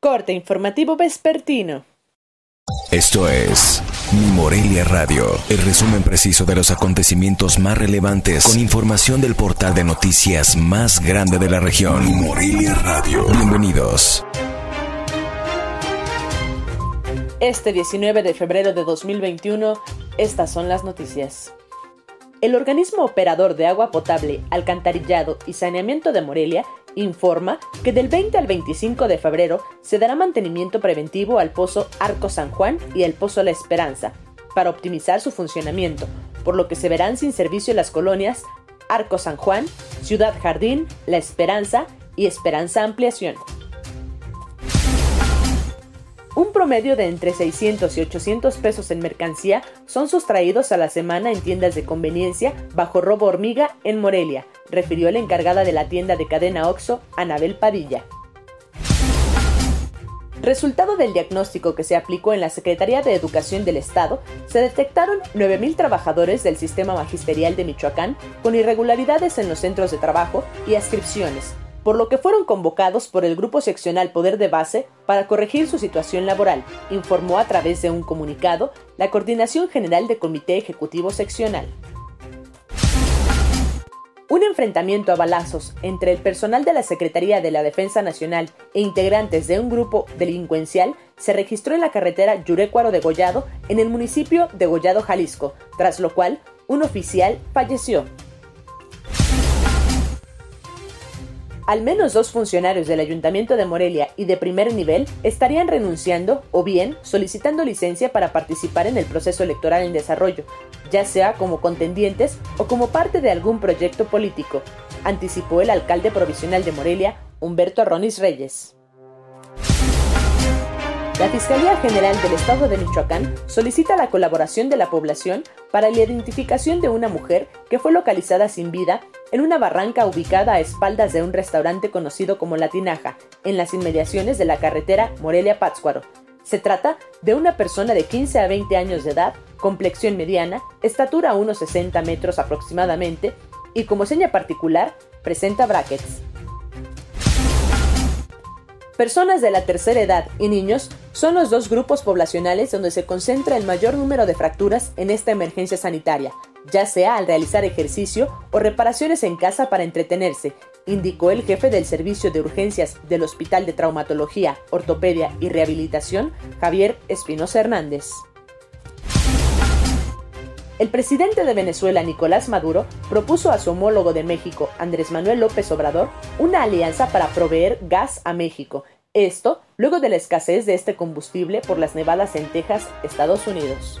Corte informativo vespertino. Esto es Mi Morelia Radio, el resumen preciso de los acontecimientos más relevantes con información del portal de noticias más grande de la región. Mi Morelia Radio. Bienvenidos. Este 19 de febrero de 2021, estas son las noticias. El organismo operador de agua potable, alcantarillado y saneamiento de Morelia informa que del 20 al 25 de febrero se dará mantenimiento preventivo al pozo Arco San Juan y al pozo La Esperanza para optimizar su funcionamiento, por lo que se verán sin servicio las colonias Arco San Juan, Ciudad Jardín, La Esperanza y Esperanza Ampliación. Promedio de entre 600 y 800 pesos en mercancía son sustraídos a la semana en tiendas de conveniencia bajo robo hormiga en Morelia, refirió la encargada de la tienda de cadena OXO, Anabel Padilla. Resultado del diagnóstico que se aplicó en la Secretaría de Educación del Estado, se detectaron 9.000 trabajadores del sistema magisterial de Michoacán con irregularidades en los centros de trabajo y ascripciones, por lo que fueron convocados por el Grupo Seccional Poder de Base para corregir su situación laboral, informó a través de un comunicado la Coordinación General de Comité Ejecutivo Seccional. Un enfrentamiento a balazos entre el personal de la Secretaría de la Defensa Nacional e integrantes de un grupo delincuencial se registró en la carretera Yurecuaro de Gollado en el municipio de Gollado, Jalisco, tras lo cual un oficial falleció. Al menos dos funcionarios del Ayuntamiento de Morelia y de primer nivel estarían renunciando o bien solicitando licencia para participar en el proceso electoral en desarrollo, ya sea como contendientes o como parte de algún proyecto político, anticipó el alcalde provisional de Morelia, Humberto Ronis Reyes. La Fiscalía General del Estado de Michoacán solicita la colaboración de la población para la identificación de una mujer que fue localizada sin vida en una barranca ubicada a espaldas de un restaurante conocido como La Tinaja, en las inmediaciones de la carretera Morelia-Pátzcuaro. Se trata de una persona de 15 a 20 años de edad, complexión mediana, estatura unos 60 metros aproximadamente y como seña particular presenta brackets. Personas de la tercera edad y niños son los dos grupos poblacionales donde se concentra el mayor número de fracturas en esta emergencia sanitaria, ya sea al realizar ejercicio o reparaciones en casa para entretenerse, indicó el jefe del Servicio de Urgencias del Hospital de Traumatología, Ortopedia y Rehabilitación, Javier Espinosa Hernández. El presidente de Venezuela, Nicolás Maduro, propuso a su homólogo de México, Andrés Manuel López Obrador, una alianza para proveer gas a México. Esto luego de la escasez de este combustible por las nevadas en Texas, Estados Unidos.